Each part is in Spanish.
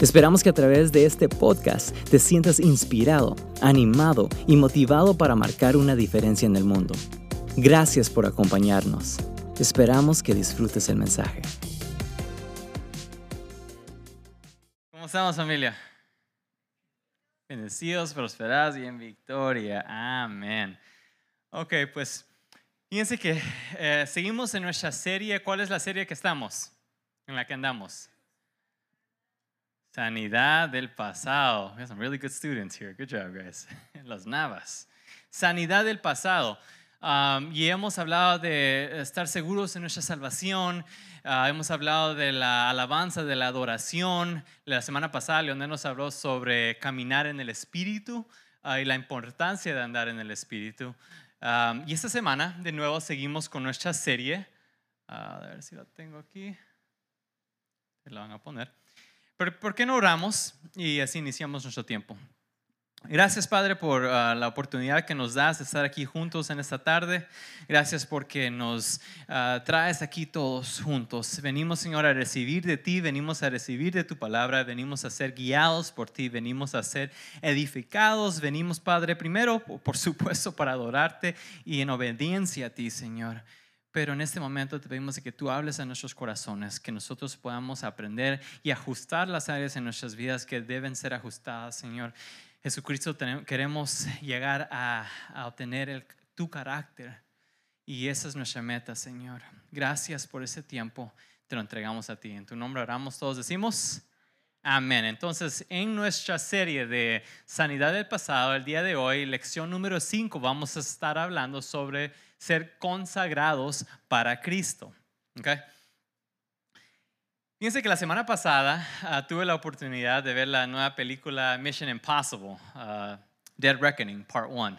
Esperamos que a través de este podcast te sientas inspirado, animado y motivado para marcar una diferencia en el mundo. Gracias por acompañarnos. Esperamos que disfrutes el mensaje. ¿Cómo estamos familia? Bendecidos, prosperados y en victoria. Amén. Ok, pues fíjense que eh, seguimos en nuestra serie. ¿Cuál es la serie que estamos? En la que andamos. Sanidad del pasado. We have some really good students here. Good job, guys. Los Navas. Sanidad del pasado. Um, y hemos hablado de estar seguros en nuestra salvación. Uh, hemos hablado de la alabanza, de la adoración. La semana pasada, Leonel nos habló sobre caminar en el Espíritu uh, y la importancia de andar en el Espíritu. Um, y esta semana, de nuevo, seguimos con nuestra serie. Uh, a ver si la tengo aquí. La van a poner. Pero ¿por qué no oramos y así iniciamos nuestro tiempo? Gracias, Padre, por ah, la oportunidad que nos das de estar aquí juntos en esta tarde. Gracias porque nos ah, traes aquí todos juntos. Venimos, Señor, a recibir de ti, venimos a recibir de tu palabra, venimos a ser guiados por ti, venimos a ser edificados, venimos, Padre, primero, por supuesto, para adorarte y en obediencia a ti, Señor. Pero en este momento te pedimos que tú hables a nuestros corazones, que nosotros podamos aprender y ajustar las áreas en nuestras vidas que deben ser ajustadas, Señor. Jesucristo, queremos llegar a, obtener tu carácter y esa es nuestra meta, Señor. Gracias por ese tiempo, te lo entregamos a ti. En tu nombre oramos, todos decimos. Amén. Entonces, en nuestra serie de Sanidad del Pasado, el día de hoy, lección número 5, vamos a estar hablando sobre ser consagrados para Cristo. ¿Okay? Fíjense que la semana pasada ah, tuve la oportunidad de ver la nueva película Mission Impossible, uh, Dead Reckoning, Part 1.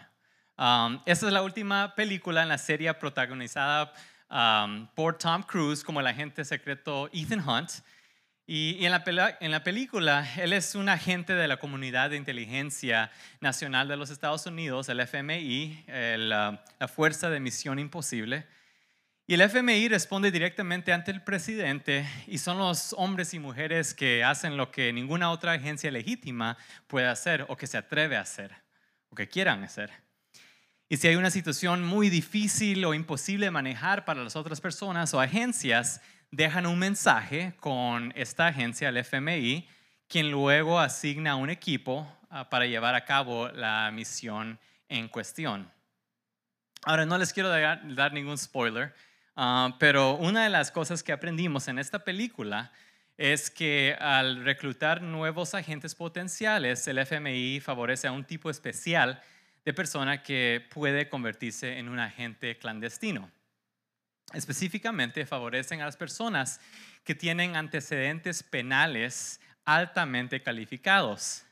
Um, esta es la última película en la serie protagonizada um, por Tom Cruise como el agente secreto Ethan Hunt. Y, en, la en, la película, él es un agente de la Comunidad de Inteligencia Nacional de los Estados Unidos, el FMI, la Fuerza de Misión Imposible. Y el FMI responde directamente ante el presidente y son los hombres y mujeres que hacen lo que ninguna otra agencia legítima puede hacer o que se atreve a hacer o que quieran hacer. Y si hay una situación muy difícil o imposible de manejar para las otras personas o agencias, dejan un mensaje con esta agencia, el FMI, quien luego asigna un equipo ah, para llevar a cabo la misión en cuestión. Ahora, no les quiero dar, ningún spoiler, ah, pero una de las cosas que aprendimos en esta película es que al reclutar nuevos agentes potenciales, el FMI favorece a un tipo especial de persona que puede convertirse en un agente clandestino. Específicamente favorecen a las personas que tienen antecedentes penales altamente calificados.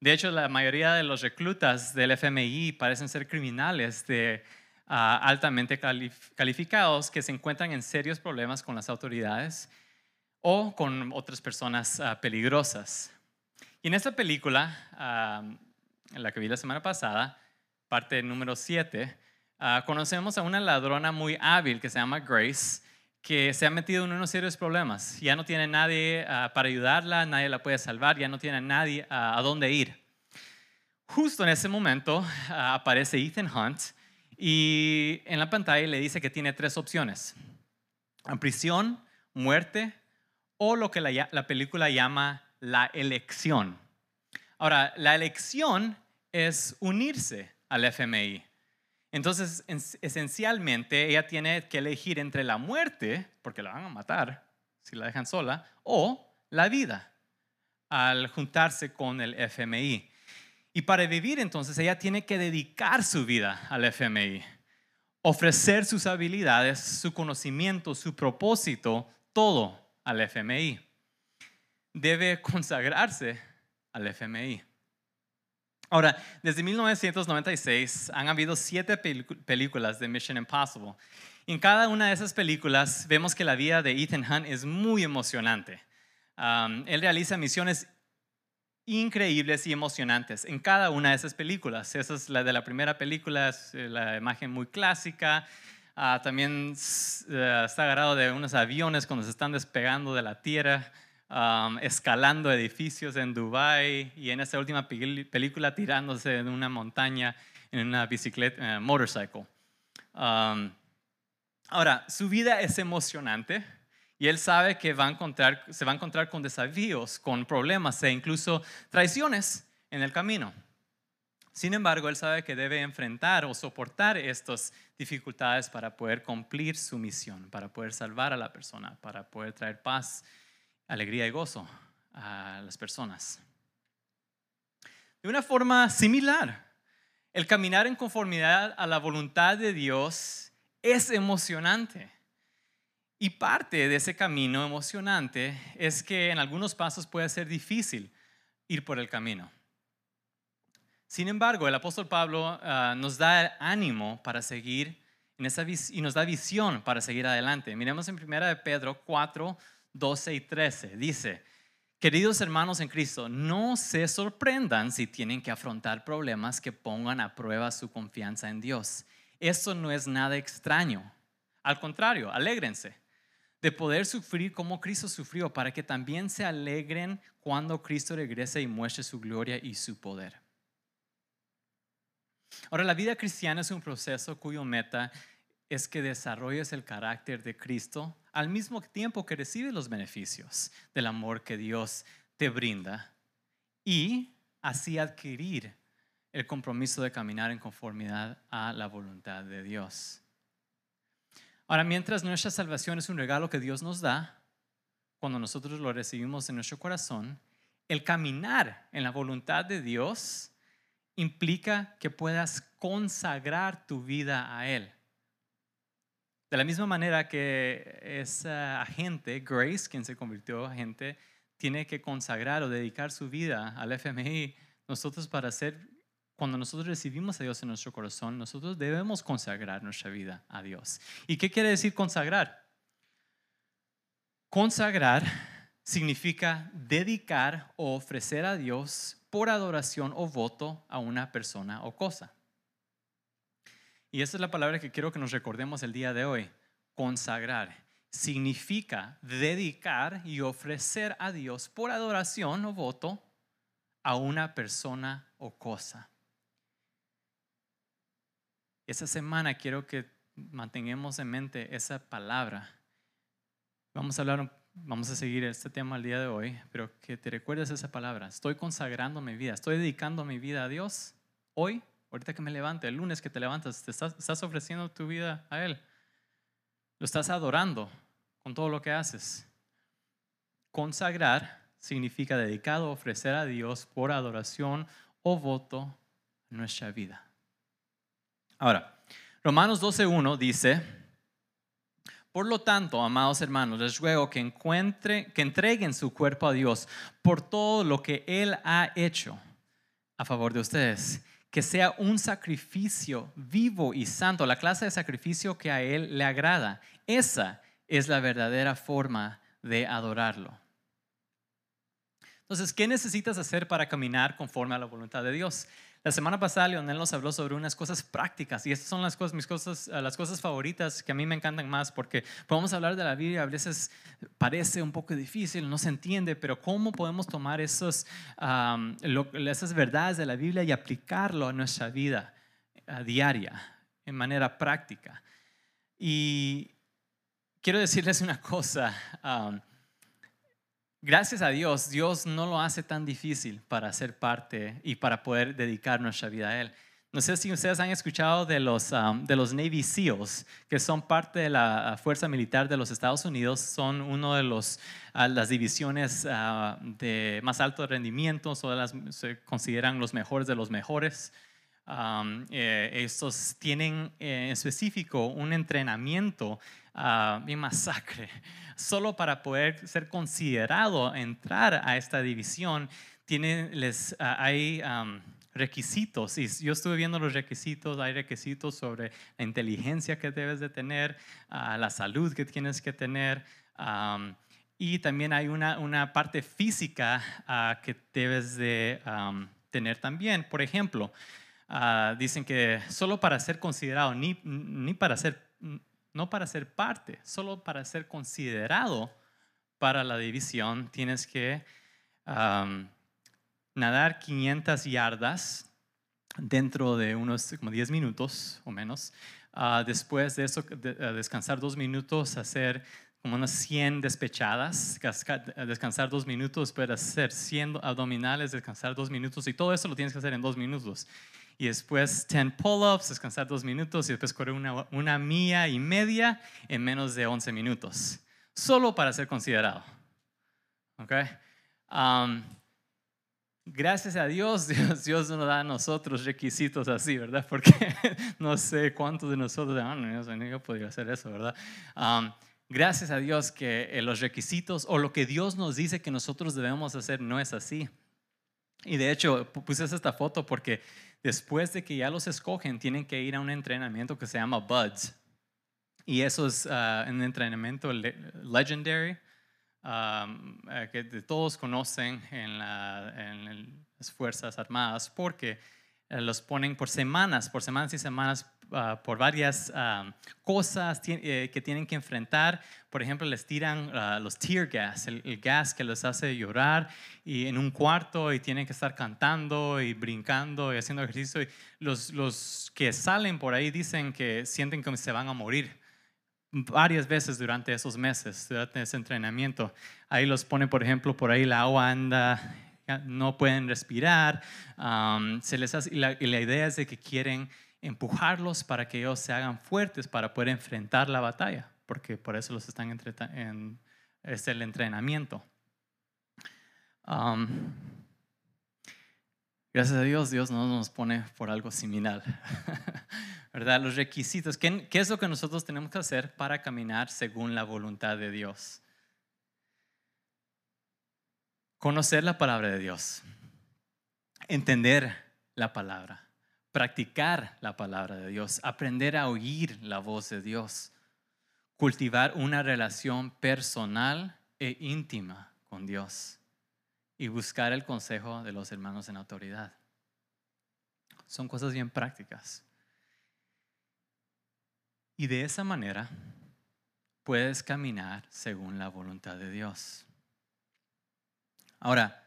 De hecho, la mayoría de los reclutas del FMI parecen ser criminales de, ah, altamente calificados que se encuentran en serios problemas con las autoridades o con otras personas ah, peligrosas. Y en esta película, ah, en la que vi la semana pasada, parte número 7, Ah, conocemos a una ladrona muy hábil que se llama Grace, que se ha metido en unos serios problemas. Ya no tiene nadie ah, para ayudarla, nadie la puede salvar, ya no tiene nadie ah, a dónde ir. Justo en ese momento aparece Ethan Hunt y en la pantalla le dice que tiene tres opciones. Prisión, muerte o lo que la, la película llama la elección. Ahora, la elección es unirse al FMI. Entonces, esencialmente, ella tiene que elegir entre la muerte, porque la van a matar si la dejan sola, o la vida al juntarse con el FMI. Y para vivir entonces ella tiene que dedicar su vida al FMI, ofrecer sus habilidades, su conocimiento, su propósito, todo al FMI. Debe consagrarse al FMI. Ahora, desde 1996 han habido siete películas de Mission Impossible. En cada una de esas películas vemos que la vida de Ethan Hunt es muy emocionante. él realiza misiones increíbles y emocionantes en cada una de esas películas. Esa es la de la primera película, es eh, la imagen muy clásica. Ah, también eh, está agarrado de unos aviones cuando se están despegando de la tierra escalando edificios en Dubai y en esta última película tirándose de una montaña en una bicicleta, uh, motorcycle. ahora, su vida es emocionante y él sabe que va a encontrar, se va a encontrar con desafíos, con problemas e incluso traiciones en el camino. Sin embargo, él sabe que debe enfrentar o soportar estas dificultades para poder cumplir su misión, para poder salvar a la persona, para poder traer paz alegría y gozo a las personas. De una forma similar, el caminar en conformidad a la voluntad de Dios es emocionante. Y parte de ese camino emocionante es que en algunos pasos puede ser difícil ir por el camino. Sin embargo, el apóstol Pablo ah, nos da ánimo para seguir en esa y nos da visión para seguir adelante. Miremos en 1 de Pedro 4, 12 y 13. Dice, queridos hermanos en Cristo, no se sorprendan si tienen que afrontar problemas que pongan a prueba su confianza en Dios. Eso no es nada extraño. Al contrario, alégrense de poder sufrir como Cristo sufrió, para que también se alegren cuando Cristo regrese y muestre su gloria y su poder. Ahora, la vida cristiana es un proceso cuyo meta es que desarrolles el carácter de Cristo al mismo tiempo que recibes los beneficios del amor que Dios te brinda y así adquirir el compromiso de caminar en conformidad a la voluntad de Dios. Ahora, mientras nuestra salvación es un regalo que Dios nos da, cuando nosotros lo recibimos en nuestro corazón, el caminar en la voluntad de Dios implica que puedas consagrar tu vida a Él. De la misma manera que esa agente, Grace, quien se convirtió agente, tiene que consagrar o dedicar su vida al FMI, nosotros para ser, cuando nosotros recibimos a Dios en nuestro corazón, nosotros debemos consagrar nuestra vida a Dios. ¿Y qué quiere decir consagrar? Consagrar significa dedicar o ofrecer a Dios por adoración o voto a una persona o cosa. Y esa es la palabra que quiero que nos recordemos el día de hoy. Consagrar. Significa dedicar y ofrecer a Dios por adoración o voto a una persona o cosa. Esa semana quiero que mantengamos en mente esa palabra. Vamos a hablar, vamos a seguir este tema el día de hoy, pero que te recuerdes esa palabra. Estoy consagrando mi vida, estoy dedicando mi vida a Dios hoy Ahorita que me levante, el lunes que te levantas, te estás, ofreciendo tu vida a Él. Lo estás adorando con todo lo que haces. Consagrar significa dedicado, ofrecer a Dios por adoración o voto nuestra vida. Ahora, Romanos 12.1 dice, por lo tanto, amados hermanos, les ruego que, encuentre, que entreguen su cuerpo a Dios por todo lo que Él ha hecho a favor de ustedes que sea un sacrificio vivo y santo, la clase de sacrificio que a Él le agrada. Esa es la verdadera forma de adorarlo. Entonces, ¿qué necesitas hacer para caminar conforme a la voluntad de Dios? La semana pasada Leonel nos habló sobre unas cosas prácticas y estas son las cosas, mis cosas, eh, las cosas favoritas que a mí me encantan más porque podemos hablar de la Biblia, a veces parece un poco difícil, no se entiende, pero ¿cómo podemos tomar esos, esas verdades de la Biblia y aplicarlo a nuestra vida eh, diaria, en manera práctica? Y quiero decirles una cosa gracias a Dios, Dios no lo hace tan difícil para ser parte y para poder dedicar nuestra vida a Él. No sé si ustedes han escuchado de los, um, de los Navy SEALs, que son parte de la Fuerza Militar de los Estados Unidos, son uno de los, uh, las divisiones uh, de más alto rendimiento, se consideran los mejores de los mejores. Um, eh, estos tienen eh, en específico un entrenamiento uh, bien masacre solo para poder ser considerado entrar a esta división, tiene, les, ah, hay requisitos. Y yo estuve viendo los requisitos, hay requisitos sobre la inteligencia que debes de tener, ah, la salud que tienes que tener. y también hay una, una parte física ah, que debes de tener también. Por ejemplo, ah, dicen que solo para ser considerado, ni, ni para ser, no para ser parte, solo para ser considerado para la división, tienes que nadar 500 yardas dentro de unos como 10 minutos o menos. Ah, después de eso, ah, descansar dos minutos, hacer como unas 100 despechadas, descansar dos minutos, después hacer 100 abdominales, descansar dos minutos, y todo eso lo tienes que hacer en dos minutos. Y después 10 pull-ups, descansar dos minutos, y después correr una, una milla y media en menos de 11 minutos, solo para ser considerado. ¿Ok? Um, Gracias a Dios, Dios, Dios nos da a nosotros requisitos así, ¿verdad? Porque no sé cuántos de nosotros, ah, no, yo podría hacer eso, ¿verdad? gracias a Dios que eh, los requisitos o lo que Dios nos dice que nosotros debemos hacer no es así. Y de hecho, puse esta foto porque después de que ya los escogen, tienen que ir a un entrenamiento que se llama BUDS. Y eso es uh, un entrenamiento legendary eh, que todos conocen en, las Fuerzas Armadas, porque eh, los ponen por semanas, por semanas y semanas, ah, por varias cosas eh, que tienen que enfrentar. Por ejemplo, les tiran ah, los tear gas, el, gas que les hace llorar, y en un cuarto y tienen que estar cantando y brincando y haciendo ejercicio. Y los, los que salen por ahí dicen que sienten que se van a morir varias veces durante esos meses, durante ese entrenamiento. Ahí los pone, por ejemplo, por ahí la agua anda, no pueden respirar. se les y, la, idea es de que quieren empujarlos para que ellos se hagan fuertes para poder enfrentar la batalla, porque por eso los están en, es el entrenamiento. gracias a Dios, Dios no nos pone por algo similar. ¿verdad? Los requisitos. ¿Qué, es lo que nosotros tenemos que hacer para caminar según la voluntad de Dios? Conocer la palabra de Dios, entender la palabra, practicar la palabra de Dios, aprender a oír la voz de Dios, cultivar una relación personal e íntima con Dios y buscar el consejo de los hermanos en autoridad. Son cosas bien prácticas. Y de esa manera puedes caminar según la voluntad de Dios. Ahora,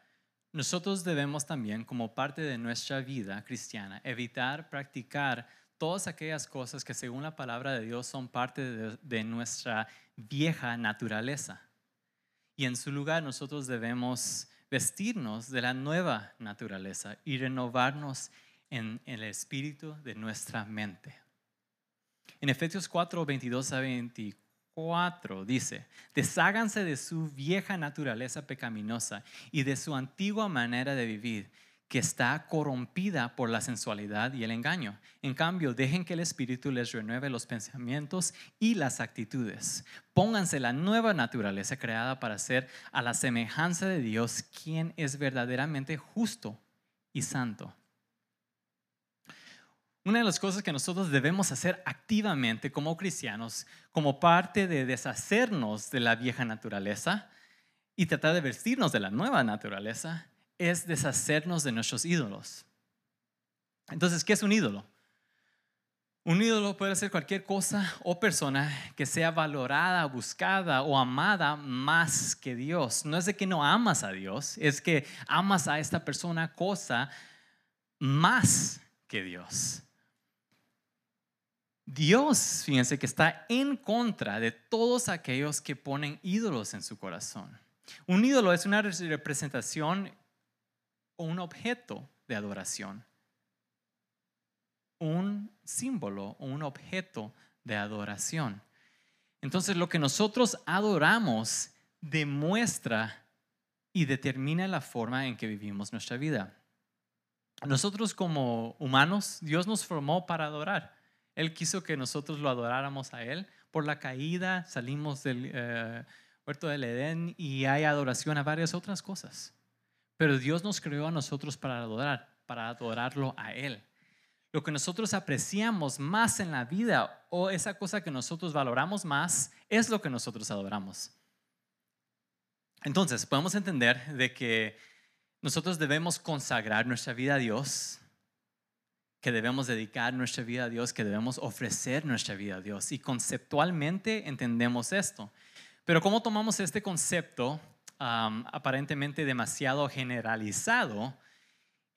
nosotros debemos también, como parte de nuestra vida cristiana, evitar practicar todas aquellas cosas que según la palabra de Dios son parte de, nuestra vieja naturaleza. Y en su lugar nosotros debemos vestirnos de la nueva naturaleza y renovarnos en el espíritu de nuestra mente. En Efesios 4, 22 a 24 dice, desháganse de su vieja naturaleza pecaminosa y de su antigua manera de vivir que está corrompida por la sensualidad y el engaño. En cambio, dejen que el Espíritu les renueve los pensamientos y las actitudes. Pónganse la nueva naturaleza creada para ser a la semejanza de Dios, quien es verdaderamente justo y santo. Una de las cosas que nosotros debemos hacer activamente como cristianos, como parte de deshacernos de la vieja naturaleza y tratar de vestirnos de la nueva naturaleza, es deshacernos de nuestros ídolos. Entonces, ¿qué es un ídolo? Un ídolo puede ser cualquier cosa o persona que sea valorada, buscada o amada más que Dios. No es de que no amas a Dios, es que amas a esta persona, cosa, más que Dios. Dios, fíjense que está en contra de todos aquellos que ponen ídolos en su corazón. Un ídolo es una representación o un objeto de adoración. Un símbolo o un objeto de adoración. Entonces lo que nosotros adoramos demuestra y determina la forma en que vivimos nuestra vida. Nosotros como humanos, Dios nos formó para adorar. Él quiso que nosotros lo adoráramos a Él. Por la caída salimos del eh, huerto del Edén y hay adoración a varias otras cosas. Pero Dios nos creó a nosotros para adorar. para adorarlo a Él. Lo que nosotros apreciamos más en la vida o esa cosa que nosotros valoramos más es lo que nosotros adoramos. Entonces, podemos entender de que nosotros debemos consagrar nuestra vida a Dios, que debemos dedicar nuestra vida a Dios, que debemos ofrecer nuestra vida a Dios. Y conceptualmente entendemos esto. Pero ¿cómo tomamos este concepto aparentemente demasiado generalizado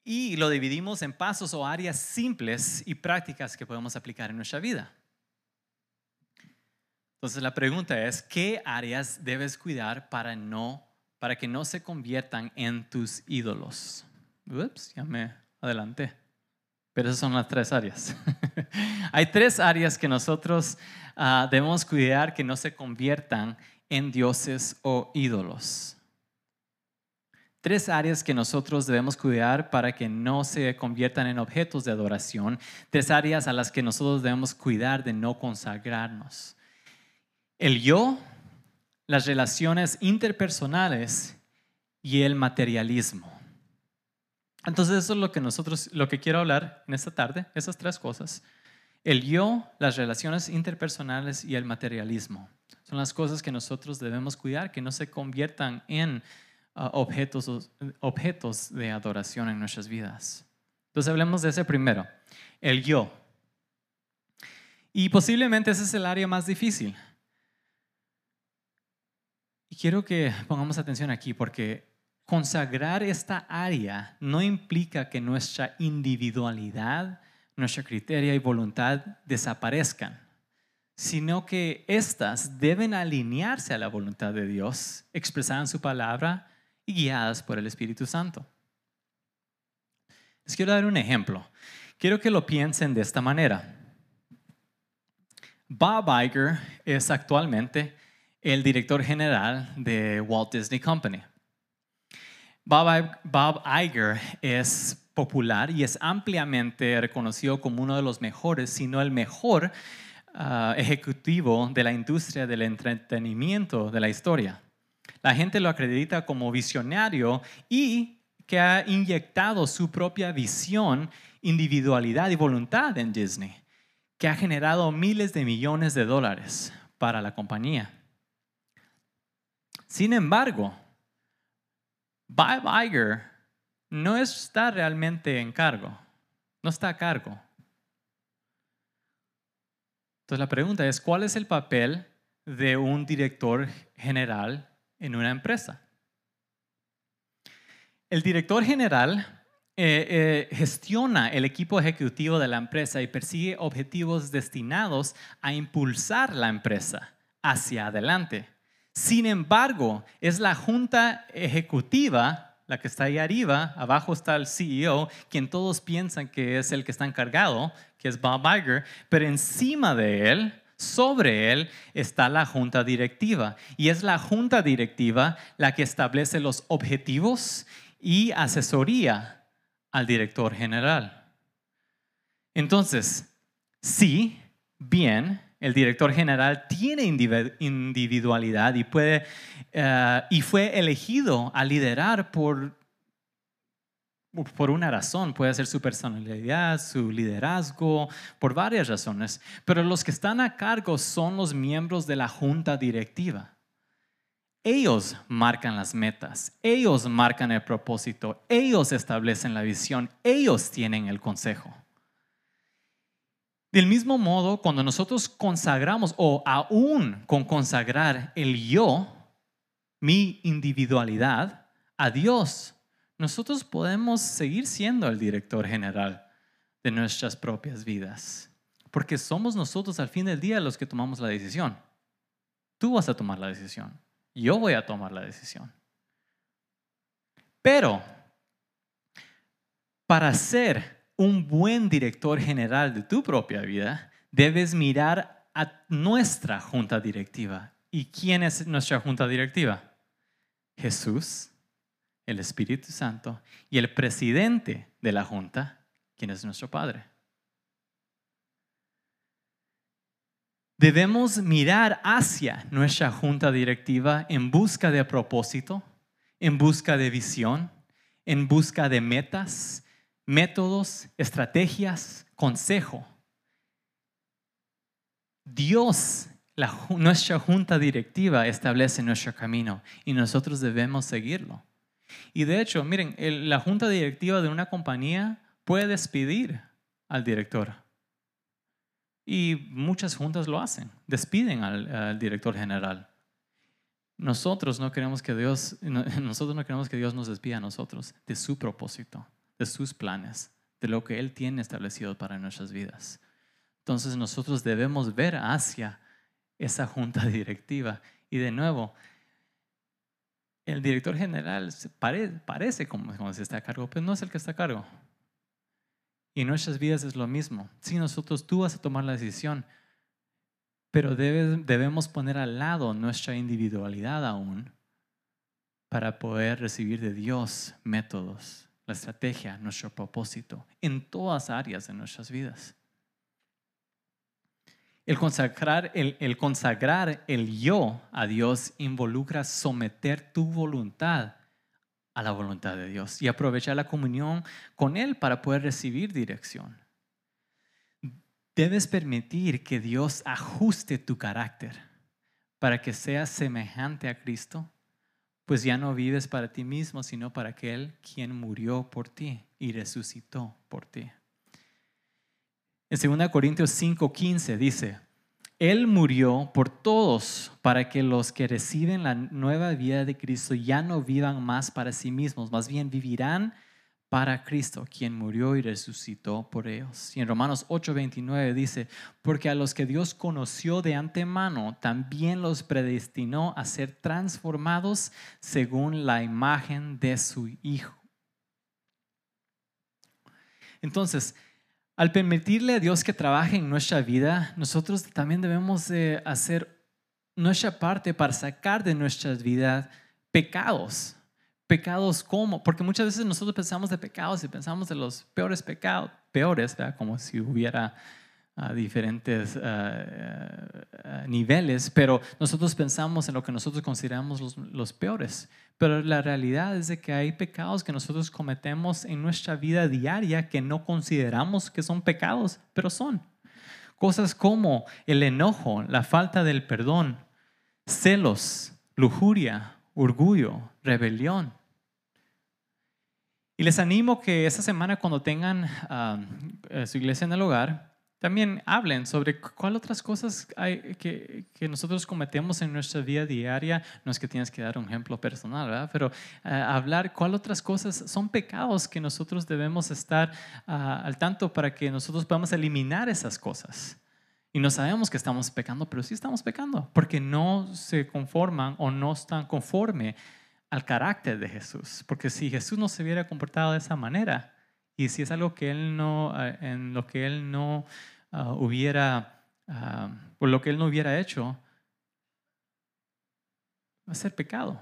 y lo dividimos en pasos o áreas simples y prácticas que podemos aplicar en nuestra vida? Entonces la pregunta es, ¿qué áreas debes cuidar para, no, para que no se conviertan en tus ídolos? Ups, ya me adelanté. Pero esas son las tres áreas. Hay tres áreas que nosotros uh, debemos cuidar que no se conviertan en dioses o ídolos. Tres áreas que nosotros debemos cuidar para que no se conviertan en objetos de adoración. Tres áreas a las que nosotros debemos cuidar de no consagrarnos. El yo, las relaciones interpersonales y el materialismo. Entonces eso es lo que nosotros, lo que quiero hablar en esta tarde, esas tres cosas. El yo, las relaciones interpersonales y el materialismo. Son las cosas que nosotros debemos cuidar, que no se conviertan en ah, objetos, objetos de adoración en nuestras vidas. Entonces hablemos de ese primero, el yo. Y posiblemente ese es el área más difícil. Y quiero que pongamos atención aquí porque consagrar esta área no implica que nuestra individualidad, nuestra criteria y voluntad desaparezcan sino que éstas deben alinearse a la voluntad de Dios, expresada en su palabra y guiadas por el Espíritu Santo. Les quiero dar un ejemplo. Quiero que lo piensen de esta manera. Bob Iger es actualmente el director general de Walt Disney Company. Bob, Iger es popular y es ampliamente reconocido como uno de los mejores, si no el mejor Ah, ejecutivo de la industria del entretenimiento de la historia. La gente lo acredita como visionario y que ha inyectado su propia visión, individualidad y voluntad en Disney, que ha generado miles de millones de dólares para la compañía. Sin embargo, Bob Iger no está realmente en cargo, no está a cargo. Entonces la pregunta es, ¿cuál es el papel de un director general en una empresa? El director general eh, eh, gestiona el equipo ejecutivo de la empresa y persigue objetivos destinados a impulsar la empresa hacia adelante. Sin embargo, es la junta ejecutiva la que está ahí arriba, abajo está el CEO, quien todos piensan que es el que está encargado, que es Bob Iger, pero encima de él, sobre él, está la junta directiva. Y es la junta directiva la que establece los objetivos y asesoría al director general. Entonces, sí, bien, el director general tiene individualidad y, puede, eh, y fue elegido a liderar por, por una razón. Puede ser su personalidad, su liderazgo, por varias razones. Pero los que están a cargo son los miembros de la junta directiva. Ellos marcan las metas, ellos marcan el propósito, ellos establecen la visión, ellos tienen el consejo. Del mismo modo, cuando nosotros consagramos o aún con consagrar el yo, mi individualidad, a Dios, nosotros podemos seguir siendo el director general de nuestras propias vidas. Porque somos nosotros al fin del día los que tomamos la decisión. Tú vas a tomar la decisión. Yo voy a tomar la decisión. Pero para ser un buen director general de tu propia vida, debes mirar a nuestra junta directiva. ¿Y quién es nuestra junta directiva? Jesús, el Espíritu Santo y el presidente de la junta, quien es nuestro Padre. Debemos mirar hacia nuestra junta directiva en busca de propósito, en busca de visión, en busca de metas, métodos, estrategias, consejo. Dios, nuestra junta directiva, establece nuestro camino y nosotros debemos seguirlo. Y de hecho, miren, la junta directiva de una compañía puede despedir al director. Y muchas juntas lo hacen, despiden al, director general. Nosotros no queremos que Dios, nosotros no queremos que Dios nos despida a nosotros de su propósito, de sus planes, de lo que Él tiene establecido para nuestras vidas. Entonces nosotros debemos ver hacia esa junta directiva. Y de nuevo, el director general parece como, como si está a cargo, pero no es el que está a cargo. Y nuestras vidas es lo mismo. Si nosotros tú vas a tomar la decisión, pero debemos poner al lado nuestra individualidad aún para poder recibir de Dios métodos, la estrategia, nuestro propósito en todas áreas de nuestras vidas. El consagrar el, el consagrar el yo a Dios involucra someter tu voluntad a la voluntad de Dios y aprovechar la comunión con Él para poder recibir dirección. Debes permitir que Dios ajuste tu carácter para que seas semejante a Cristo, pues ya no vives para ti mismo, sino para aquel quien murió por ti y resucitó por ti. En 2 Corintios 5:15 dice, Él murió por todos para que los que reciben la nueva vida de Cristo ya no vivan más para sí mismos, más bien vivirán para Cristo, quien murió y resucitó por ellos. Y en Romanos 8:29 dice, porque a los que Dios conoció de antemano, también los predestinó a ser transformados según la imagen de su Hijo. Entonces, al permitirle a Dios que trabaje en nuestra vida, nosotros también debemos de hacer nuestra parte para sacar de nuestras vidas pecados. Pecados como, porque muchas veces nosotros pensamos de pecados y pensamos de los peores pecados, peores, como si hubiera a diferentes eh, eh, niveles, pero nosotros pensamos en lo que nosotros consideramos los, los, peores. Pero la realidad es de que hay pecados que nosotros cometemos en nuestra vida diaria que no consideramos que son pecados, pero son. Cosas como el enojo, la falta del perdón, celos, lujuria, orgullo, rebelión. Y les animo que esta semana cuando tengan eh, su iglesia en el hogar, también hablen sobre cuáles otras cosas hay que, que, nosotros cometemos en nuestra vida diaria. No es que tienes que dar un ejemplo personal, ¿verdad? Pero eh, hablar cuáles otras cosas son pecados que nosotros debemos estar ah, al tanto para que nosotros podamos eliminar esas cosas. Y no sabemos que estamos pecando, pero sí estamos pecando, porque no se conforman o no están conforme al carácter de Jesús. Porque si Jesús no se hubiera comportado de esa manera, y si es algo que él no, eh, en lo que él no ah, hubiera, uh, por lo que él no hubiera hecho, va a ser pecado.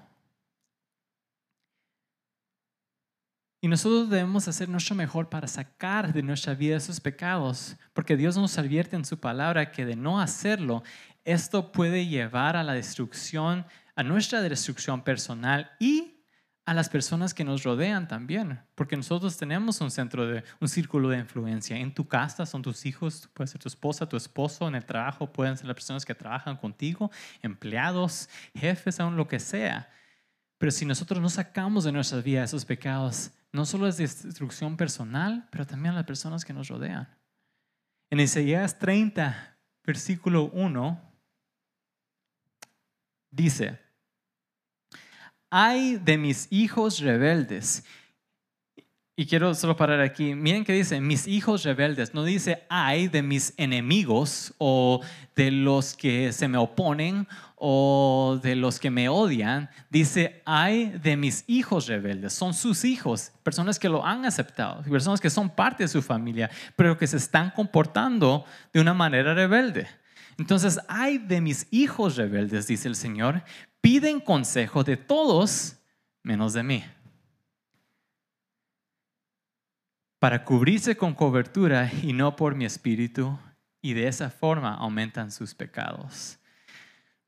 Y nosotros debemos hacer nuestro mejor para sacar de nuestra vida esos pecados, porque Dios nos advierte en su palabra que de no hacerlo, esto puede llevar a la destrucción, a nuestra destrucción personal y a las personas que nos rodean también, porque nosotros tenemos un centro de un círculo de influencia. En tu casa son tus hijos, puede ser tu esposa, tu esposo, en el trabajo pueden ser las personas que trabajan contigo, empleados, jefes, aún lo que sea. Pero si nosotros no sacamos de nuestras vidas esos pecados, no solo es destrucción personal, pero también a las personas que nos rodean. En Isaías 30, versículo 1, dice, ay de mis hijos rebeldes. Y quiero solo parar aquí. Miren que dice, mis hijos rebeldes. No dice, ay de mis enemigos o de los que se me oponen o de los que me odian. Dice, ay de mis hijos rebeldes. Son sus hijos, personas que lo han aceptado, personas que son parte de su familia, pero que se están comportando de una manera rebelde. Entonces, ay de mis hijos rebeldes, dice el Señor, piden consejo de todos menos de mí. Para cubrirse con cobertura y no por mi espíritu, y de esa forma aumentan sus pecados.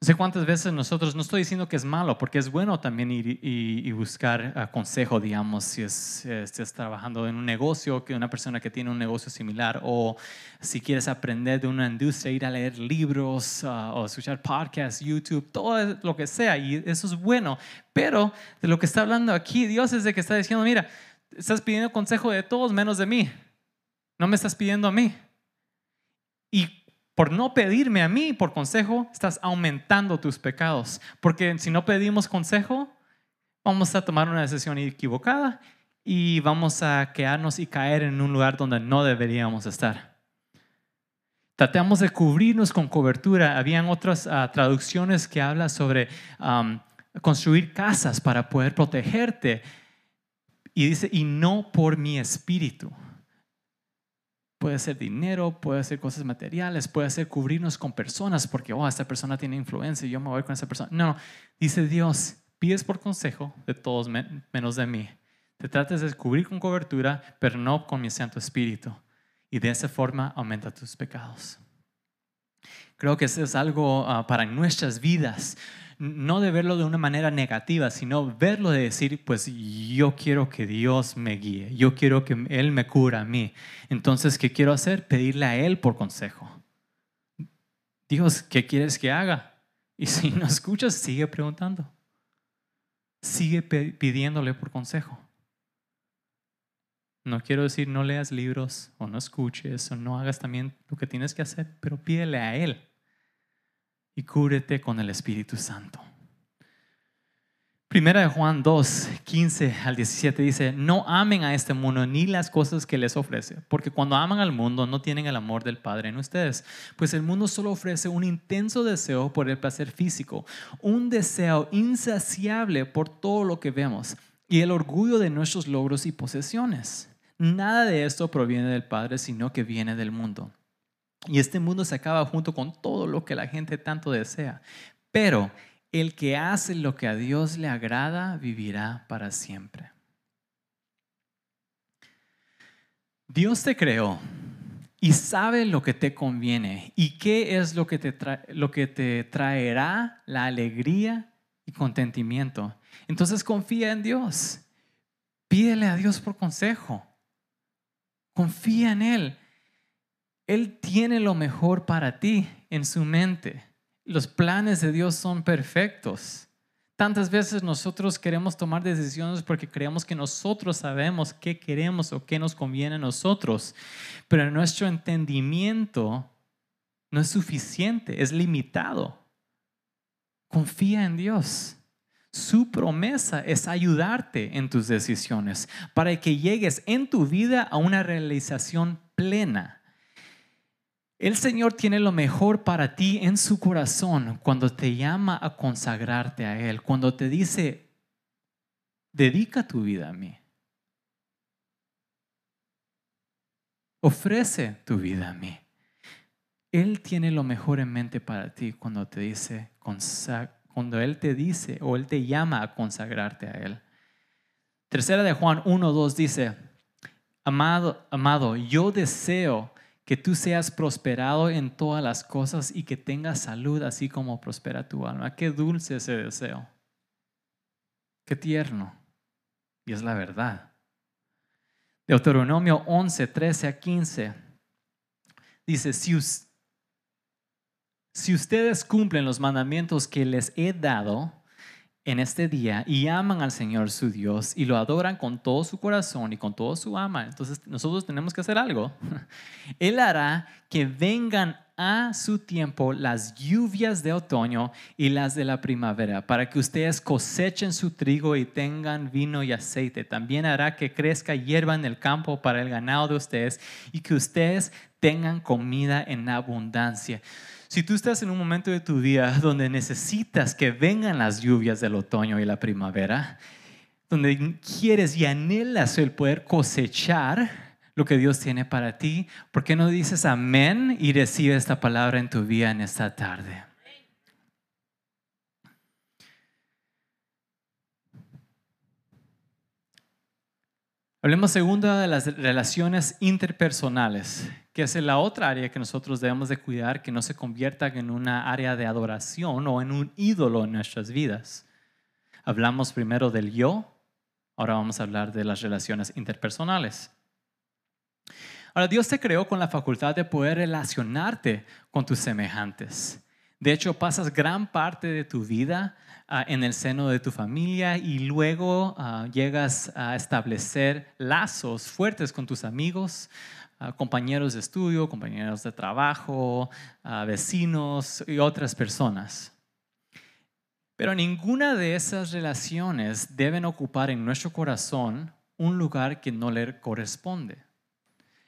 No sé cuántas veces nosotros, no estoy diciendo que es malo, porque es bueno también ir y, buscar uh, consejo, digamos, si es, estás trabajando en un negocio, que una persona que tiene un negocio similar, o si quieres aprender de una industria, ir a leer libros uh, o escuchar podcasts, YouTube, todo lo que sea, y eso es bueno. Pero de lo que está hablando aquí, Dios es de que está diciendo, mira, estás pidiendo consejo de todos menos de mí. No me estás pidiendo a mí. Y por no pedirme a mí por consejo, estás aumentando tus pecados. Porque si no pedimos consejo, vamos a tomar una decisión equivocada y vamos a quedarnos y caer en un lugar donde no deberíamos estar. Tratamos de cubrirnos con cobertura. Habían otras uh, traducciones que hablan sobre um, construir casas para poder protegerte. Y dice, y no por mi espíritu. Puede ser dinero, puede ser cosas materiales, puede ser cubrirnos con personas porque, oh, esta persona tiene influencia y yo me voy con esa persona. No, dice Dios, pides por consejo de todos menos de mí. Te trates de cubrir con cobertura, pero no con mi Santo Espíritu. Y de esa forma aumenta tus pecados. Creo que eso es algo uh, para nuestras vidas no de verlo de una manera negativa, sino verlo de decir, pues yo quiero que Dios me guíe, yo quiero que Él me cura a mí. Entonces, ¿qué quiero hacer? Pedirle a Él por consejo. Dios, ¿qué quieres que haga? Y si no escuchas, sigue preguntando. Sigue pidiéndole por consejo. No quiero decir no leas libros o no escuches o no hagas también lo que tienes que hacer, pero pídele a Él y cúbrete con el Espíritu Santo. Primera de Juan 2, 15 al 17 dice, no amen a este mundo ni las cosas que les ofrece, porque cuando aman al mundo no tienen el amor del Padre en ustedes, pues el mundo solo ofrece un intenso deseo por el placer físico, un deseo insaciable por todo lo que vemos y el orgullo de nuestros logros y posesiones. Nada de esto proviene del Padre, sino que viene del mundo. Y este mundo se acaba junto con todo lo que la gente tanto desea. Pero el que hace lo que a Dios le agrada vivirá para siempre. Dios te creó y sabe lo que te conviene y qué es lo que te, lo que te traerá la alegría y contentimiento. Entonces confía en Dios. Pídele a Dios por consejo. Confía en Él. Él tiene lo mejor para ti en su mente. Los planes de Dios son perfectos. Tantas veces nosotros queremos tomar decisiones porque creemos que nosotros sabemos qué queremos o qué nos conviene a nosotros, pero nuestro entendimiento no es suficiente, es limitado. Confía en Dios. Su promesa es ayudarte en tus decisiones para que llegues en tu vida a una realización plena. El Señor tiene lo mejor para ti en su corazón cuando te llama a consagrarte a Él, cuando te dice, dedica tu vida a mí. Ofrece tu vida a mí. Él tiene lo mejor en mente para ti cuando te dice, cuando Él te dice o Él te llama a consagrarte a Él. Tercera de Juan 1, 2 dice, amado, amado, yo deseo que tú seas prosperado en todas las cosas y que tengas salud así como prospera tu alma. Qué dulce ese deseo. Qué tierno. Y es la verdad. Deuteronomio 11, 13 a 15 dice, si, si ustedes cumplen los mandamientos que les he dado, en este día y aman al Señor su Dios y lo adoran con todo su corazón y con todo su alma, entonces nosotros tenemos que hacer algo. Él hará que vengan a su tiempo las lluvias de otoño y las de la primavera, para que ustedes cosechen su trigo y tengan vino y aceite. También hará que crezca hierba en el campo para el ganado de ustedes y que ustedes tengan comida en abundancia. Si tú estás en un momento de tu vida donde necesitas que vengan las lluvias del otoño y la primavera, donde quieres y anhelas el poder cosechar lo que Dios tiene para ti, ¿por qué no dices amén y recibe esta palabra en tu vida en esta tarde? Hablemos segunda de las relaciones interpersonales que es la otra área que nosotros debemos de cuidar, que no se convierta en una área de adoración o en un ídolo en nuestras vidas. Hablamos primero del yo, ahora vamos a hablar de las relaciones interpersonales. Ahora, Dios te creó con la facultad de poder relacionarte con tus semejantes. De hecho, pasas gran parte de tu vida ah, en el seno de tu familia y luego ah, llegas a establecer lazos fuertes con tus amigos, compañeros de estudio, compañeros de trabajo, vecinos y otras personas. Pero ninguna de esas relaciones deben ocupar en nuestro corazón un lugar que no le corresponde.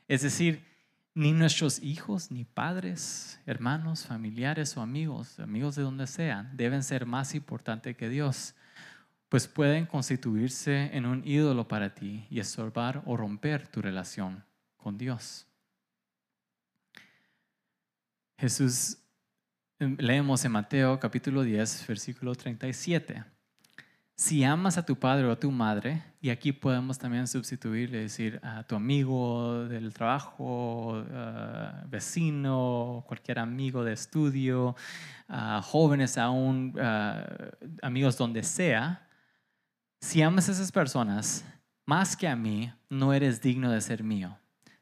Es decir, ni nuestros hijos, ni padres, hermanos, familiares o amigos, amigos de donde sean, deben ser más importantes que Dios, pues pueden constituirse en un ídolo para ti y estorbar o romper tu relación con Dios. Jesús, em, leemos en Mateo capítulo 10, versículo 37. Si amas a tu padre o a tu madre, y aquí podemos también sustituir, decir a tu amigo del trabajo, uh, vecino, cualquier amigo de estudio, jóvenes aún, amigos donde sea, si amas a esas personas más que a mí, no eres digno de ser mío.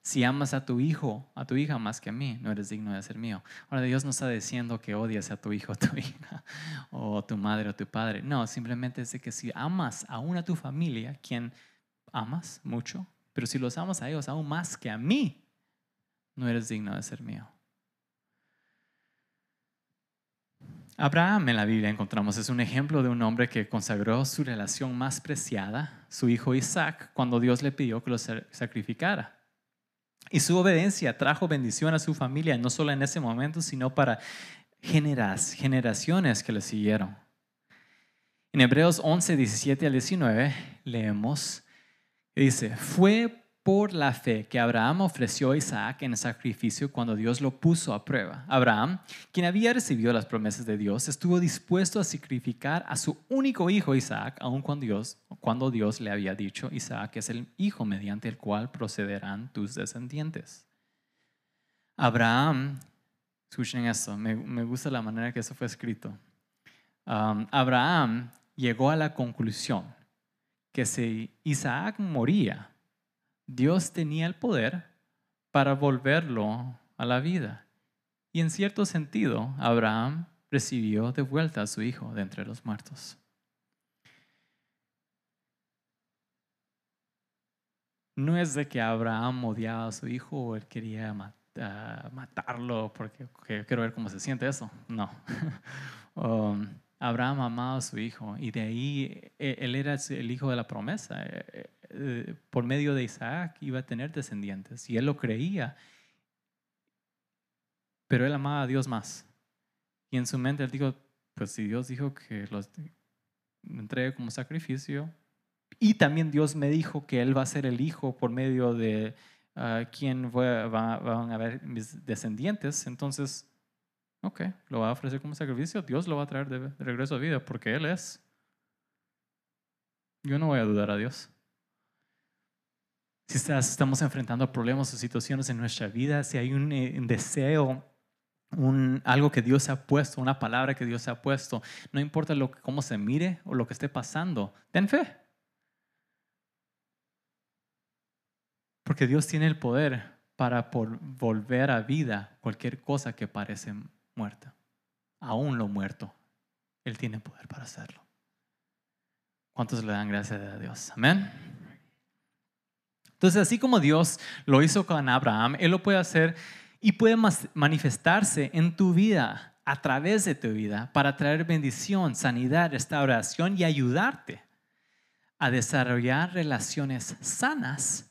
Si amas a tu hijo, a tu hija más que a mí, no eres digno de ser mío. Ahora Dios no está diciendo que odias a tu hijo, a tu hija, o tu madre o tu padre. No, simplemente es que si amas aún a tu familia, quien amas mucho, pero si los amas a ellos aún más que a mí, no eres digno de ser mío. Abraham en la Biblia encontramos es un ejemplo de un hombre que consagró su relación más preciada, su hijo Isaac, cuando Dios le pidió que lo sacrificara. Y su obediencia trajo bendición a su familia, no solo en ese momento, sino para generaciones que le siguieron. En Hebreos 11, 17 al 19 leemos, dice, fue por la fe que Abraham ofreció a Isaac en sacrificio cuando Dios lo puso a prueba. Abraham, quien había recibido las promesas de Dios, estuvo dispuesto a sacrificar a su único hijo Isaac, aun cuando Dios, cuando Dios le había dicho, Isaac es el hijo mediante el cual procederán tus descendientes. Abraham, escuchen esto, me, gusta la manera que eso fue escrito. Um, Abraham llegó a la conclusión que si Isaac moría, Dios tenía el poder para volverlo a la vida. Y en cierto sentido, Abraham recibió de vuelta a su hijo de entre los muertos. No es de que Abraham odiaba a su hijo o él quería ah, matarlo porque quiero ver cómo se siente eso. No. Um, Abraham amaba a su hijo y de ahí e, él era el hijo de la promesa. Eh, por medio de Isaac iba a tener descendientes y él lo creía. Pero él amaba a Dios más. Y en su mente él dijo, pues si Dios dijo que los entregue como sacrificio, y también Dios me dijo que él va a ser el hijo por medio de uh, quien va, van a haber mis descendientes, entonces, ok, lo va a ofrecer como sacrificio, Dios lo va a traer de regreso a vida porque Él es. Yo no voy a dudar a Dios. Si estamos enfrentando problemas o situaciones en nuestra vida, si hay un, eh, deseo, un, algo que Dios ha puesto, una palabra que Dios ha puesto, no importa lo, cómo se mire o lo que esté pasando, ten fe. Porque Dios tiene el poder para volver a vida cualquier cosa que parece muerta. Aún lo muerto, Él tiene poder para hacerlo. ¿Cuántos le dan gracias a Dios? Amén. Entonces, así como Dios lo hizo con Abraham, Él lo puede hacer y puede manifestarse en tu vida, a través de tu vida, para traer bendición, sanidad, restauración y ayudarte a desarrollar relaciones sanas,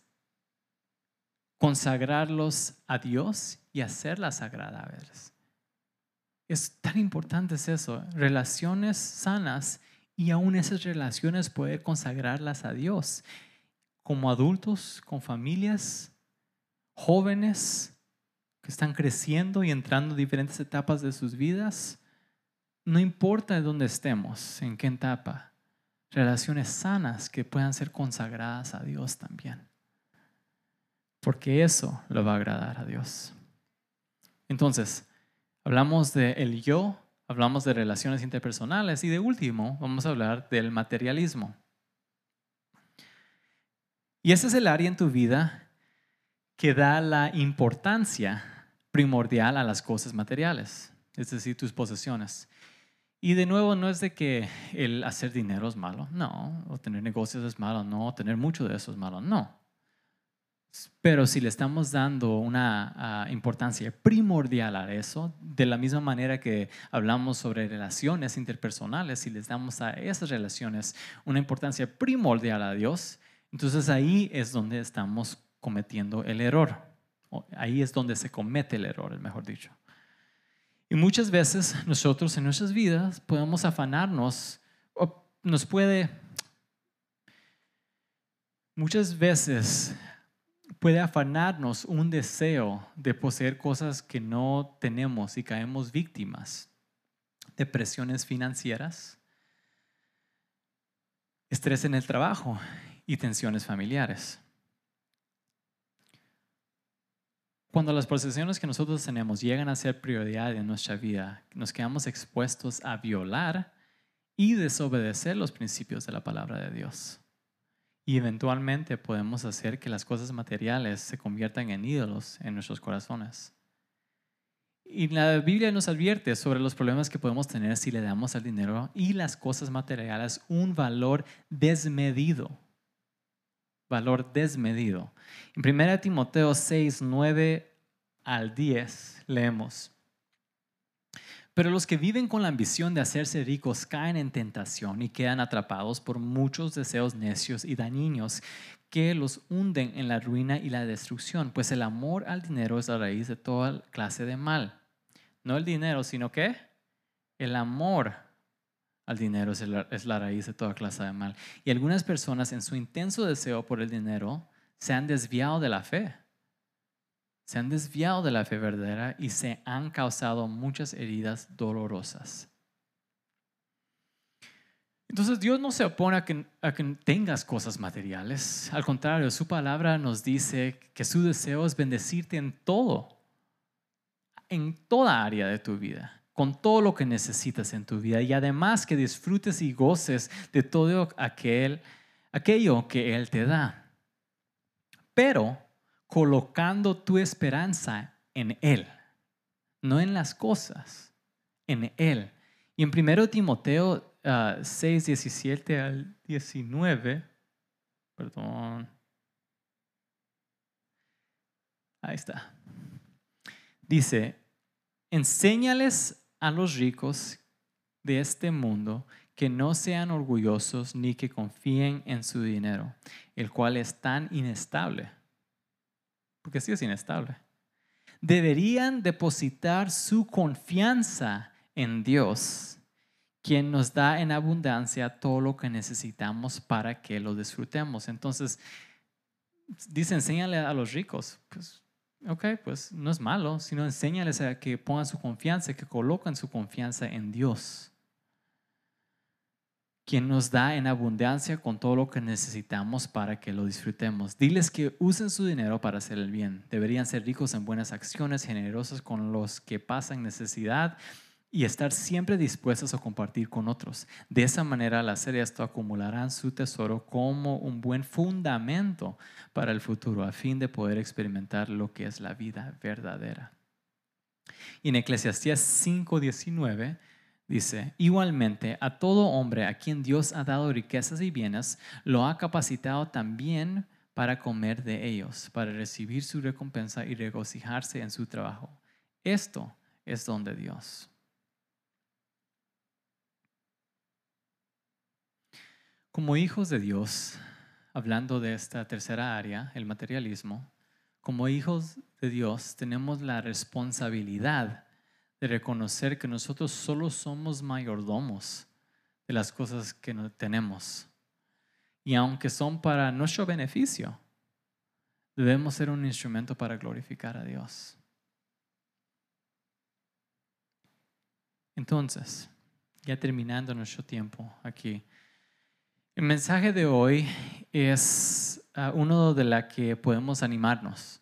consagrarlos a Dios y hacerlas agradables. Es tan importante eso, relaciones sanas y aún esas relaciones poder consagrarlas a Dios como adultos, con familias, jóvenes que están creciendo y entrando en diferentes etapas de sus vidas, no importa dónde estemos, en qué etapa, relaciones sanas que puedan ser consagradas a Dios también. porque eso le va a agradar a Dios. Entonces, hablamos de el yo, hablamos de relaciones interpersonales y de último vamos a hablar del materialismo. Y ese es el área en tu vida que da la importancia primordial a las cosas materiales, es decir, tus posesiones. Y de nuevo, no es de que el hacer dinero es malo, no, o tener negocios es malo, no, o tener mucho de eso es malo, no. Pero si le estamos dando una ah, importancia primordial a eso, de la misma manera que hablamos sobre relaciones interpersonales, si les damos a esas relaciones una importancia primordial a Dios, entonces ahí es donde estamos cometiendo el error. Ahí es donde se comete el error, mejor dicho. Y muchas veces nosotros en nuestras vidas podemos afanarnos, o nos puede, muchas veces puede afanarnos un deseo de poseer cosas que no tenemos y caemos víctimas. Depresiones financieras, estrés en el trabajo y tensiones familiares. Cuando las posesiones que nosotros tenemos llegan a ser prioridad en nuestra vida, nos quedamos expuestos a violar y desobedecer los principios de la palabra de Dios. Y eventualmente podemos hacer que las cosas materiales se conviertan en ídolos en nuestros corazones. Y la Biblia nos advierte sobre los problemas que podemos tener si le damos al dinero y las cosas materiales un valor desmedido valor desmedido. En 1 Timoteo 6, 9 al 10 leemos. Pero los que viven con la ambición de hacerse ricos caen en tentación y quedan atrapados por muchos deseos necios y dañinos que los hunden en la ruina y la destrucción, pues el amor al dinero es la raíz de toda clase de mal. No el dinero, sino que el amor al dinero es la, raíz de toda clase de mal. Y algunas personas en su intenso deseo por el dinero se han desviado de la fe. Se han desviado de la fe verdadera y se han causado muchas heridas dolorosas. Entonces Dios no se opone a que, a que, tengas cosas materiales. Al contrario, su palabra nos dice que su deseo es bendecirte en todo, en toda área de tu vida con todo lo que necesitas en tu vida y además que disfrutes y goces de todo aquel, aquello que Él te da. Pero colocando tu esperanza en Él, no en las cosas, en Él. Y en 1 Timoteo 6, ah, 17 al 19, perdón, ahí está, dice, enséñales a los ricos de este mundo que no sean orgullosos ni que confíen en su dinero, el cual es tan inestable. Porque sí es inestable. Deberían depositar su confianza en Dios, quien nos da en abundancia todo lo que necesitamos para que lo disfrutemos. Entonces, dice, enséñale a los ricos. Pues ok, pues no es malo, sino enséñales a que pongan su confianza, que colocan su confianza en Dios, quien nos da en abundancia con todo lo que necesitamos para que lo disfrutemos. Diles que usen su dinero para hacer el bien. Deberían ser ricos en buenas acciones, generosos con los que pasan necesidad y estar siempre dispuestos a compartir con otros. De esa manera, al hacer esto, acumularán su tesoro como un buen fundamento para el futuro, a fin de poder experimentar lo que es la vida verdadera. Y en Eclesiastías 5:19 dice, igualmente a todo hombre a quien Dios ha dado riquezas y bienes, lo ha capacitado también para comer de ellos, para recibir su recompensa y regocijarse en su trabajo. Esto es don de Dios. Como hijos de Dios, hablando de esta tercera área, el materialismo, como hijos de Dios tenemos la responsabilidad de reconocer que nosotros solo somos mayordomos de las cosas que tenemos. Y aunque son para nuestro beneficio, debemos ser un instrumento para glorificar a Dios. Entonces, ya terminando nuestro tiempo aquí, el mensaje de hoy es ah, uno de la que podemos animarnos.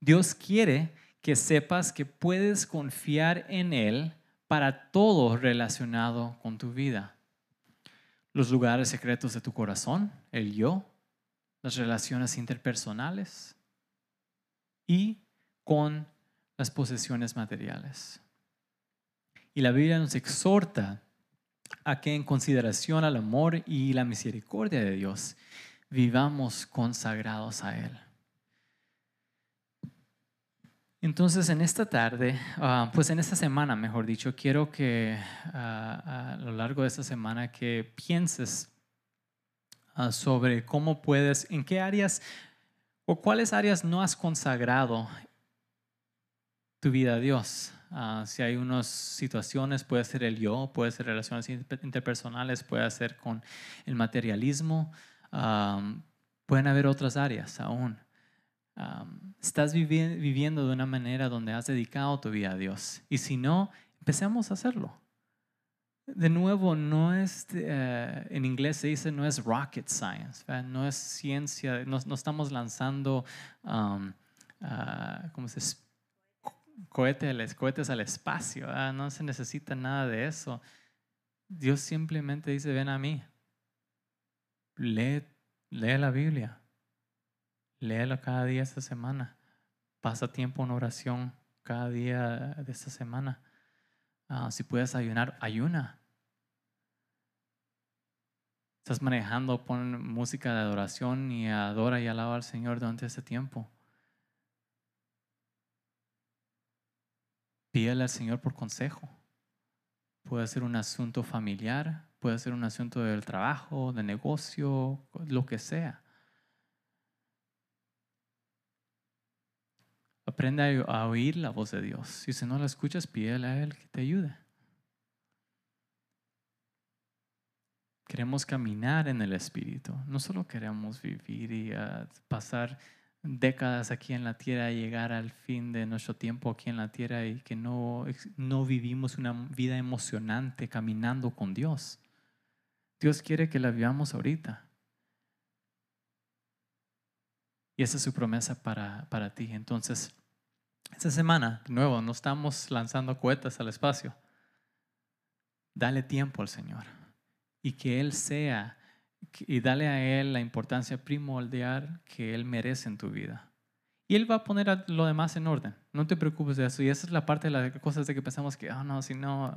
Dios quiere que sepas que puedes confiar en Él para todo relacionado con tu vida. Los lugares secretos de tu corazón, el yo, las relaciones interpersonales y con las posesiones materiales. Y la Biblia nos exhorta a que en consideración al amor y la misericordia de Dios vivamos consagrados a Él. Entonces, en esta tarde, ah, pues en esta semana, mejor dicho, quiero que ah, a lo largo de esta semana que pienses ah, sobre cómo puedes, en qué áreas o cuáles áreas no has consagrado tu vida a Dios. Si hay unas situaciones, puede ser el yo, puede ser relaciones interpersonales, puede ser con el materialismo, pueden haber otras áreas aún estás viviendo de una manera donde has dedicado tu vida a Dios. Y si no, empecemos a hacerlo. De nuevo, no es, eh, en inglés se dice, no es rocket science, no es ciencia, no, estamos lanzando, um, ¿cómo se Cohetes, cohetes al espacio, no se necesita nada de eso. Dios simplemente dice, ven a mí, lee, lee la Biblia, Léelo cada día esta semana. Pasa tiempo en oración cada día de esta semana. Ah, si puedes ayunar, ayuna. Estás manejando, pon música de adoración y adora y alaba al Señor durante este tiempo. Pídele al Señor por consejo. Puede ser un asunto familiar, puede ser un asunto del trabajo, de negocio, lo que sea. Aprende a oír la voz de Dios. Si no la escuchas, pídele a Él que te ayude. Queremos caminar en el Espíritu. No solo queremos vivir y ah, pasar décadas aquí en la tierra llegar al fin de nuestro tiempo aquí en la tierra y que no, no vivimos una vida emocionante caminando con Dios. Dios quiere que la vivamos ahorita. Y esa es su promesa para, para ti. Entonces, esta semana, de nuevo, no estamos lanzando cohetes al espacio. Dale tiempo al Señor y que Él sea, y dale a Él la importancia primordial que Él merece en tu vida. Y Él va a poner lo demás en orden. No te preocupes de eso. Y esa es la parte de las cosas de que pensamos que, oh no, si no,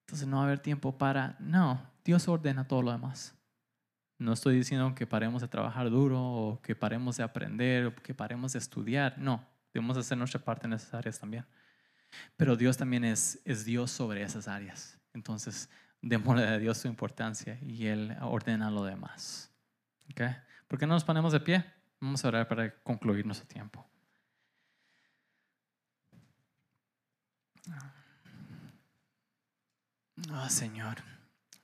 entonces no va a haber tiempo para. No, Dios ordena todo lo demás. No estoy diciendo que paremos de trabajar duro o que paremos de aprender o que paremos de estudiar. No, debemos hacer nuestra parte en esas áreas también. Pero Dios también es, es Dios sobre esas áreas. Entonces, démosle a Dios su importancia y Él ordena lo demás. ¿Okay? ¿Por qué no nos ponemos de pie? Vamos a orar para concluir nuestro tiempo. Oh, Señor.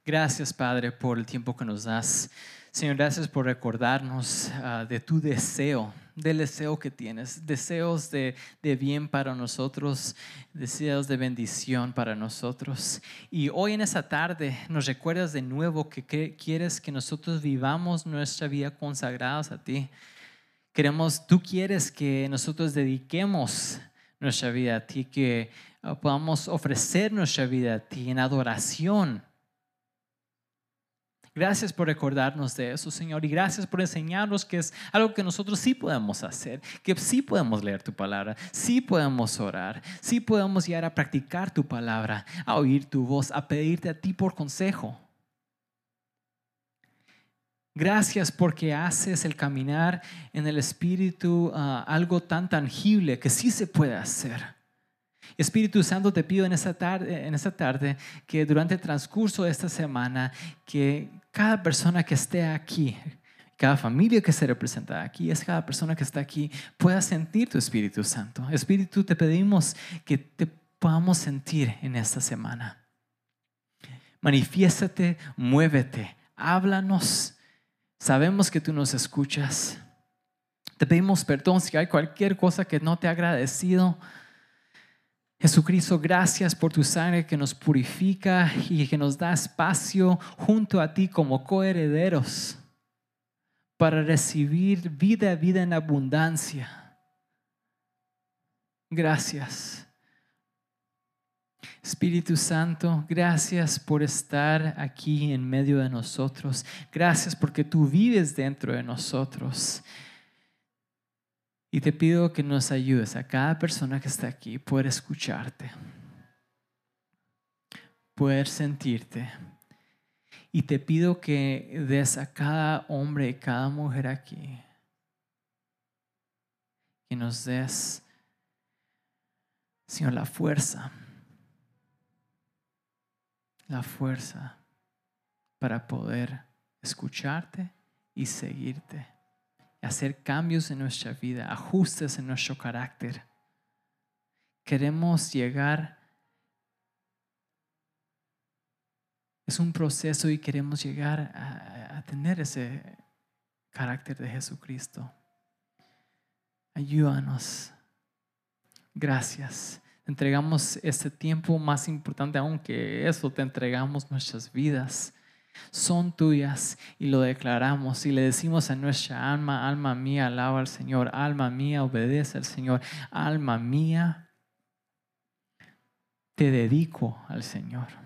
Gracias, Padre, por el tiempo que nos das. Señor, gracias por recordarnos ah, de tu deseo, del deseo que tienes, deseos de, de, bien para nosotros, deseos de bendición para nosotros. Y hoy en esa tarde nos recuerdas de nuevo que, quieres que nosotros vivamos nuestra vida consagrados a ti. Queremos, tú quieres que nosotros dediquemos nuestra vida a ti, que ah, podamos ofrecer nuestra vida a ti en adoración Gracias por recordarnos de eso, Señor, y gracias por enseñarnos que es algo que nosotros sí podemos hacer, que sí podemos leer tu palabra, sí podemos orar, sí podemos llegar a practicar tu palabra, a oír tu voz, a pedirte a ti por consejo. Gracias porque haces el caminar en el Espíritu ah, algo tan tangible que sí se puede hacer. Espíritu Santo, te pido en esta tarde, en esta tarde que durante el transcurso de esta semana, que cada persona que esté aquí, cada familia que se representa aquí, es cada persona que está aquí, pueda sentir tu Espíritu Santo. Espíritu, te pedimos que te podamos sentir en esta semana. Manifiéstate, muévete, háblanos. Sabemos que tú nos escuchas. Te pedimos perdón si hay cualquier cosa que no te ha agradecido. Jesucristo, gracias por tu sangre que nos purifica y que nos da espacio junto a ti como coherederos para recibir vida, vida en abundancia. Gracias. Espíritu Santo, gracias por estar aquí en medio de nosotros. Gracias porque tú vives dentro de nosotros. Y te pido que nos ayudes a cada persona que está aquí poder escucharte, poder sentirte. Y te pido que des a cada hombre y cada mujer aquí, que nos des, Señor, la fuerza la fuerza para poder escucharte y seguirte, hacer cambios en nuestra vida, ajustes en nuestro carácter. Queremos llegar, es un proceso y queremos llegar a, tener ese carácter de Jesucristo. Ayúdanos. Gracias entregamos este tiempo más importante aún que eso, te entregamos nuestras vidas. Son tuyas y lo declaramos y le decimos a nuestra alma, alma mía, alaba al Señor, alma mía, obedece al Señor, alma mía, te dedico al Señor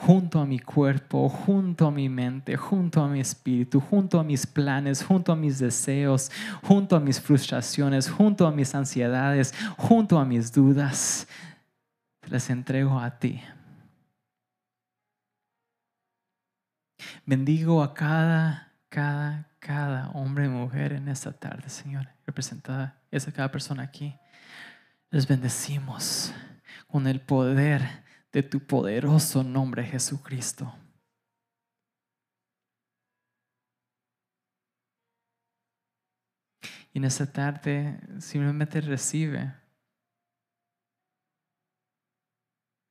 junto a mi cuerpo, junto a mi mente, junto a mi espíritu, junto a mis planes, junto a mis deseos, junto a mis frustraciones, junto a mis ansiedades, junto a mis dudas. Te las entrego a ti. Bendigo a cada, cada, cada hombre y mujer en esta tarde, Señor, representada, esa cada persona aquí. Les bendecimos con el poder de tu poderoso nombre, Jesucristo. Y en esta tarde simplemente recibe.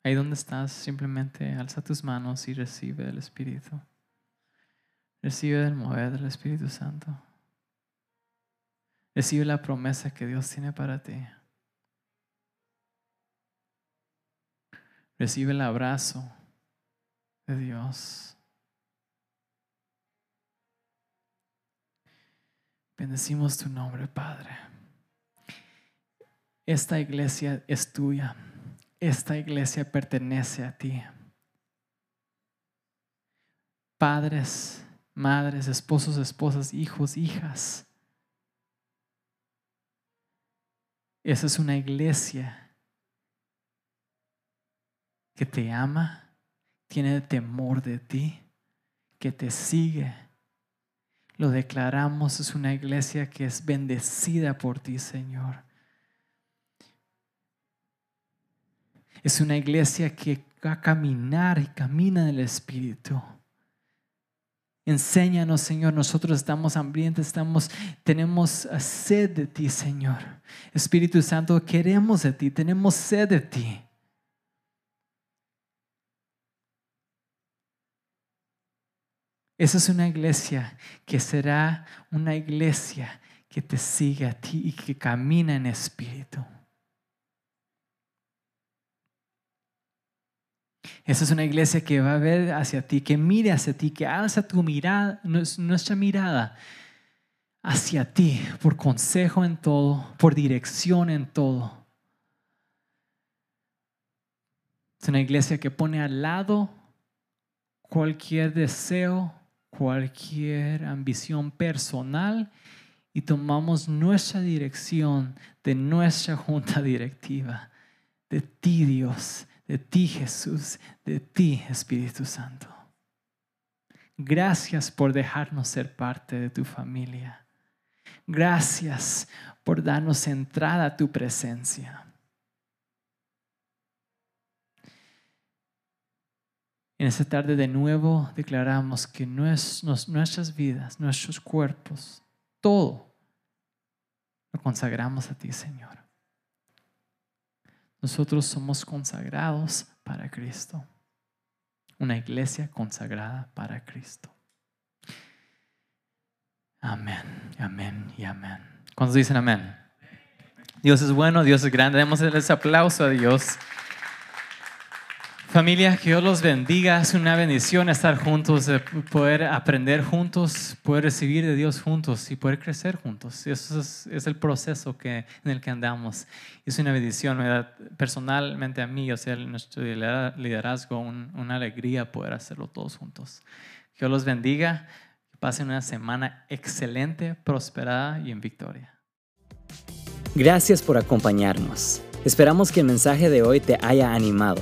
Ahí donde estás, simplemente alza tus manos y recibe el Espíritu. Recibe el mover del Espíritu Santo. Recibe la promesa que Dios tiene para ti. Recibe el abrazo de Dios. Bendecimos tu nombre, Padre. Esta iglesia es tuya. Esta iglesia pertenece a ti. Padres, madres, esposos, esposas, hijos, hijas. Esa es una iglesia que te ama, tiene temor de ti, que te sigue. Lo declaramos, es una iglesia que es bendecida por ti, Señor. Es una iglesia que va a caminar y camina en el Espíritu. Enséñanos, Señor. Nosotros estamos hambrientos, estamos, tenemos sed de ti, Señor. Espíritu Santo, queremos de ti, tenemos sed de ti. Esa es una iglesia que será una iglesia que te sigue a ti y que camina en espíritu. Esa es una iglesia que va a ver hacia ti, que mire hacia ti, que alza tu mirada, nuestra mirada hacia ti por consejo en todo, por dirección en todo. Es una iglesia que pone al lado cualquier deseo cualquier ambición personal y tomamos nuestra dirección de nuestra junta directiva, de ti Dios, de ti Jesús, de ti Espíritu Santo. Gracias por dejarnos ser parte de tu familia. Gracias por darnos entrada a tu presencia. En esta tarde de nuevo declaramos que nuestras vidas, nuestros cuerpos, todo lo consagramos a ti, Señor. Nosotros somos consagrados para Cristo. Una iglesia consagrada para Cristo. Amén, amén y amén. ¿Cuántos dicen amén? Dios es bueno, Dios es grande. Demos ese aplauso a Dios. Familia, que Dios los bendiga. Es una bendición estar juntos, de poder aprender juntos, poder recibir de Dios juntos y poder crecer juntos. Eso es, es el proceso que, en el que andamos. Es una bendición, personalmente a mí, o sea, nuestro liderazgo, un, una alegría poder hacerlo todos juntos. Que Dios los bendiga. Que pasen una semana excelente, prosperada y en victoria. Gracias por acompañarnos. Esperamos que el mensaje de hoy te haya animado.